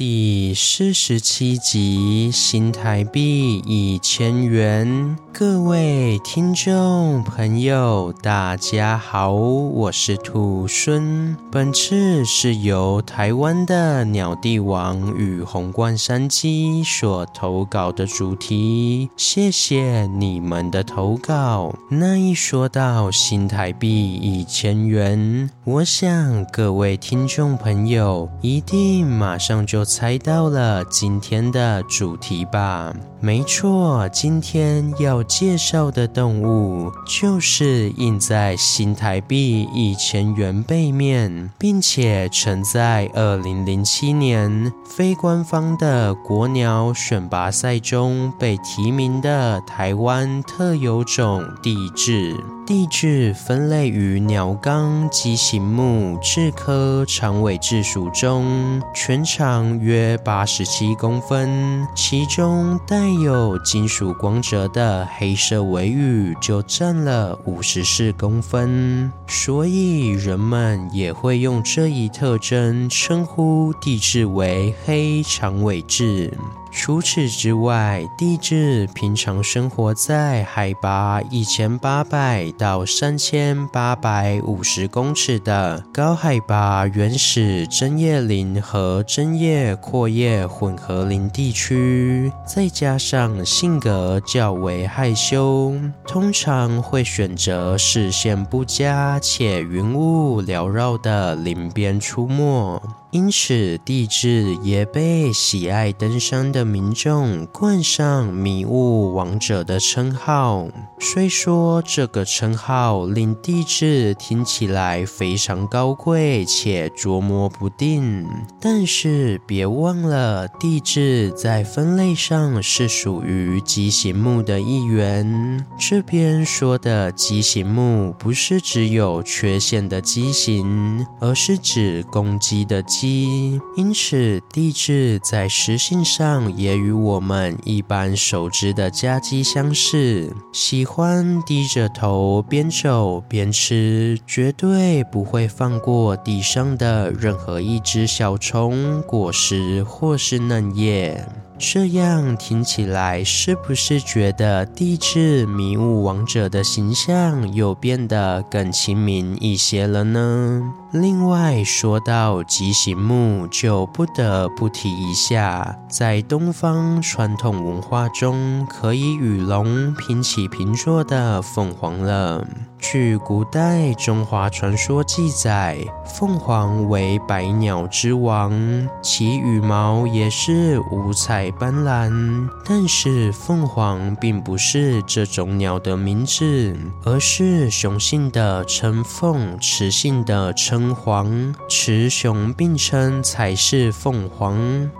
第四十七集，新台币一千元。各位听众朋友，大家好，我是兔孙。本次是由台湾的鸟帝王与红冠山鸡所投稿的主题，谢谢你们的投稿。那一说到新台币一千元，我想各位听众朋友一定马上就猜到了今天的主题吧？没错，今天要介绍的动物就是印在新台币一千元背面，并且曾在二零零七年非官方的国鸟选拔赛中被提名的台湾特有种帝雉。帝雉分类于鸟纲姬形目雉科长尾雉属中，全长约八十七公分，其中带有金属光泽的黑色尾羽就占了五十四公分，所以人们也会用这一特征称呼地质为黑长尾雉。除此之外，地质平常生活在海拔一千八百到三千八百五十公尺的高海拔原始针叶林和针叶阔叶混合林地区，再加上性格较为害羞，通常会选择视线不佳且云雾缭绕的林边出没。因此，地质也被喜爱登山的民众冠上“迷雾王者”的称号。虽说这个称号令地质听起来非常高贵且捉摸不定，但是别忘了，地质在分类上是属于畸形目的一员。这边说的畸形目，不是只有缺陷的畸形，而是指公鸡的。因此，地质在食性上也与我们一般熟知的家鸡相似，喜欢低着头边走边吃，绝对不会放过地上的任何一只小虫、果实或是嫩叶。这样听起来，是不是觉得地质迷雾王者的形象又变得更亲民一些了呢？另外，说到姬形目，就不得不提一下，在东方传统文化中，可以与龙平起平坐的凤凰了。据古代中华传说记载，凤凰为百鸟之王，其羽毛也是五彩斑斓。但是凤凰并不是这种鸟的名字，而是雄性的称凤，雌性的称凰，雌雄并称才是凤凰。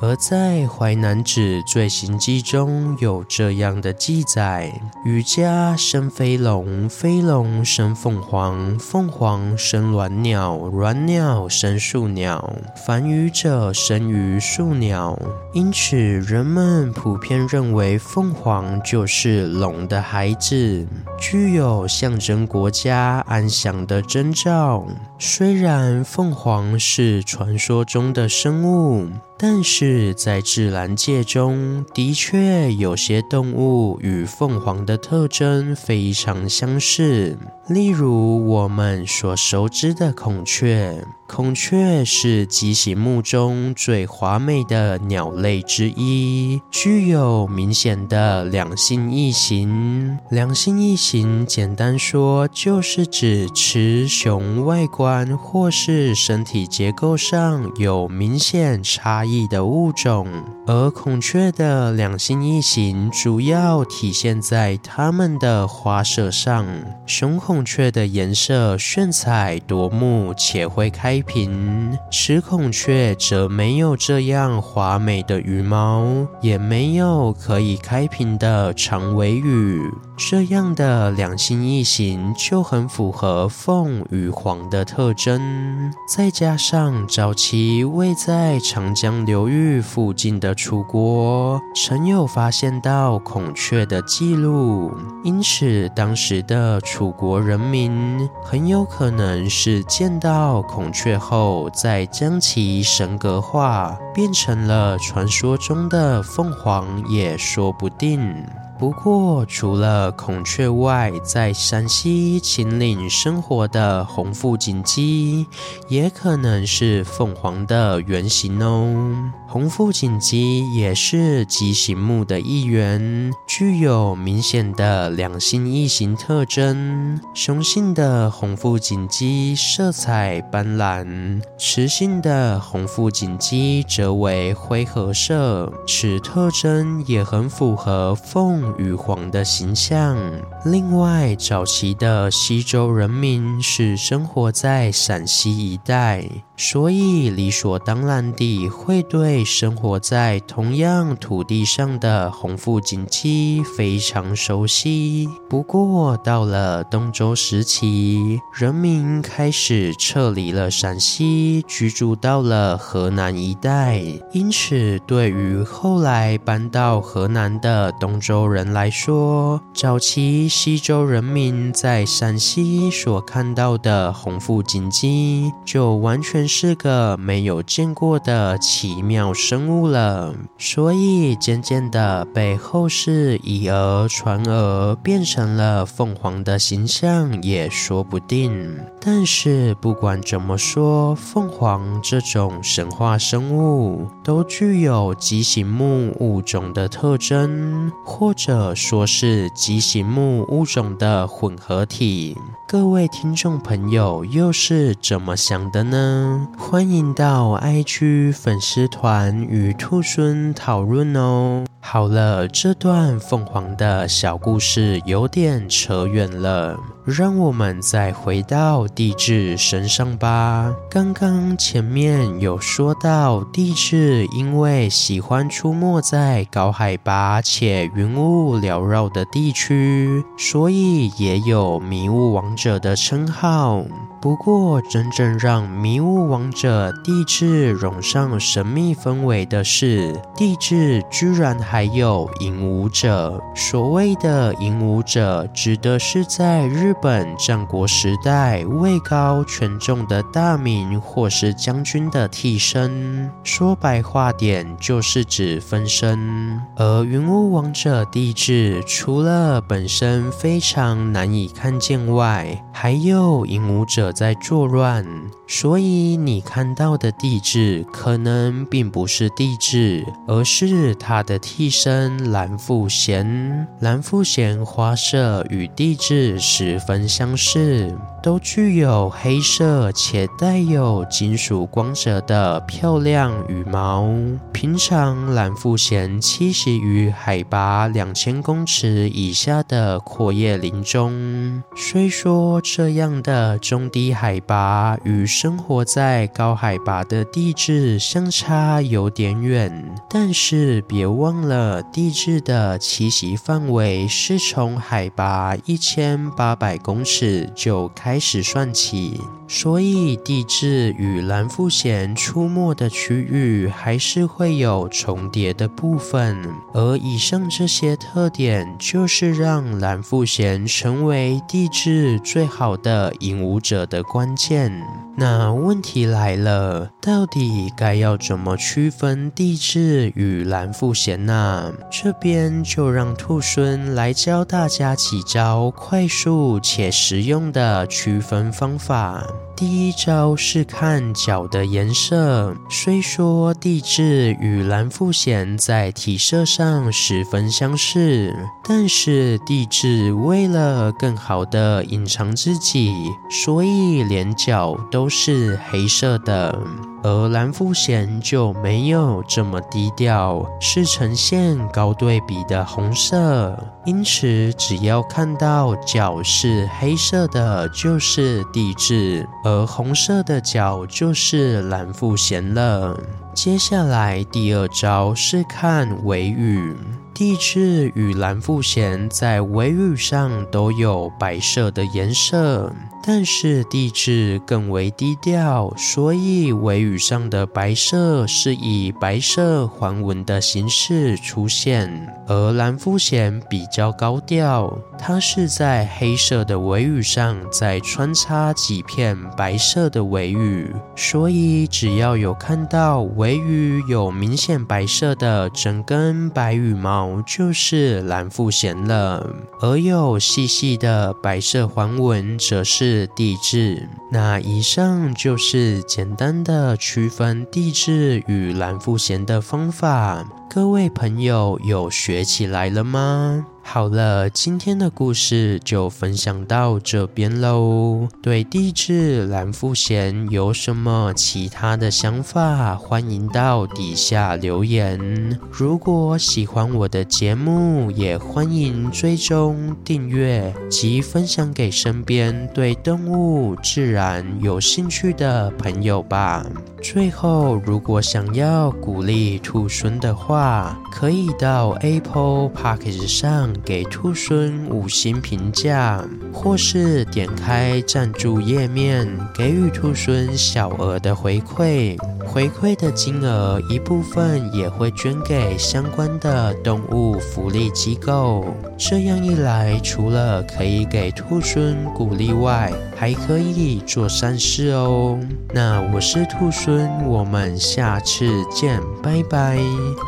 而在《淮南子·醉行记》中有这样的记载：羽家生飞龙，飞龙。生凤凰，凤凰生鸾鸟，鸾鸟生树鸟，繁育者生于树鸟。因此，人们普遍认为凤凰就是龙的孩子，具有象征国家安详的征兆。虽然凤凰是传说中的生物。但是在自然界中，的确有些动物与凤凰的特征非常相似，例如我们所熟知的孔雀。孔雀是鸡形目中最华美的鸟类之一，具有明显的两性异形。两性异形，简单说就是指雌雄外观或是身体结构上有明显差异的物种。而孔雀的两性异形主要体现在它们的花色上。雄孔雀的颜色炫彩夺目，且会开。开屏。雌孔雀则没有这样华美的羽毛，也没有可以开屏的长尾羽。这样的两性异形就很符合凤与凰的特征。再加上早期位在长江流域附近的楚国，曾有发现到孔雀的记录，因此当时的楚国人民很有可能是见到孔雀最后，再将其神格化，变成了传说中的凤凰，也说不定。不过，除了孔雀外，在陕西秦岭生活的红腹锦鸡，也可能是凤凰的原型哦。红腹锦鸡也是鸡形目的一员，具有明显的两性异形特征。雄性的红腹锦鸡色彩斑斓，雌性的红腹锦鸡则为灰褐色，此特征也很符合凤与凰的形象。另外，早期的西周人民是生活在陕西一带。所以理所当然地会对生活在同样土地上的红腹锦鸡非常熟悉。不过到了东周时期，人民开始撤离了陕西，居住到了河南一带。因此，对于后来搬到河南的东周人来说，早期西周人民在陕西所看到的红腹锦鸡，就完全是个没有见过的奇妙生物了，所以渐渐的被后世以讹传讹，变成了凤凰的形象也说不定。但是不管怎么说，凤凰这种神话生物都具有鸡形目物种的特征，或者说是极形目物种的混合体。各位听众朋友又是怎么想的呢？欢迎到 i 区粉丝团与兔孙讨论哦。好了，这段凤凰的小故事有点扯远了，让我们再回到地质身上吧。刚刚前面有说到，地质因为喜欢出没在高海拔且云雾缭绕的地区，所以也有迷雾王者的称号。不过，真正让迷雾王者地质涌上神秘氛围的是，地质居然还有影武者。所谓的影武者，指的是在日日本战国时代位高权重的大名或是将军的替身。说白话点，就是指分身。而云雾王者帝雉，除了本身非常难以看见外，还有影武者。在作乱，所以你看到的帝雉可能并不是帝雉，而是他的替身蓝富贤。蓝富贤花色与帝雉十分相似。都具有黑色且带有金属光泽的漂亮羽毛。平常蓝腹鷴栖息于海拔两千公尺以下的阔叶林中。虽说这样的中低海拔与生活在高海拔的帝雉相差有点远，但是别忘了，帝雉的栖息范围是从海拔一千八百公尺就开。开始算起，所以地质与蓝腹贤出没的区域还是会有重叠的部分，而以上这些特点就是让蓝腹贤成为地质最好的影武者的关键。那问题来了，到底该要怎么区分地质与蓝腹贤呢？这边就让兔孙来教大家几招快速且实用的区分方法。第一招是看脚的颜色。虽说地质与蓝腹鷴在体色上十分相似，但是地质为了更好的隐藏自己，所以连脚都是黑色的。而蓝腹鷴就没有这么低调，是呈现高对比的红色。因此，只要看到脚是黑色的，就是地质。而而红色的角就是蓝腹鷴了。接下来第二招是看尾羽。地质与蓝腹鷴在尾羽上都有白色的颜色。但是地质更为低调，所以尾羽上的白色是以白色环纹的形式出现，而蓝腹鷴比较高调，它是在黑色的尾羽上再穿插几片白色的尾羽，所以只要有看到尾羽有明显白色的整根白羽毛，就是蓝腹鷴了，而有细细的白色环纹，则是。是地质。那以上就是简单的区分地质与蓝腹鷴的方法，各位朋友有学起来了吗？好了，今天的故事就分享到这边喽。对地质、蓝富贤有什么其他的想法，欢迎到底下留言。如果喜欢我的节目，也欢迎追踪订阅及分享给身边对动物、自然有兴趣的朋友吧。最后，如果想要鼓励兔猻的话，可以到 Apple Podcast 上。给兔狲五星评价，或是点开赞助页面，给予兔狲小额的回馈。回馈的金额一部分也会捐给相关的动物福利机构。这样一来，除了可以给兔狲鼓励外，还可以做善事哦。那我是兔孙，我们下次见，拜拜。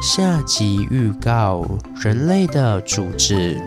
下集预告：人类的组织。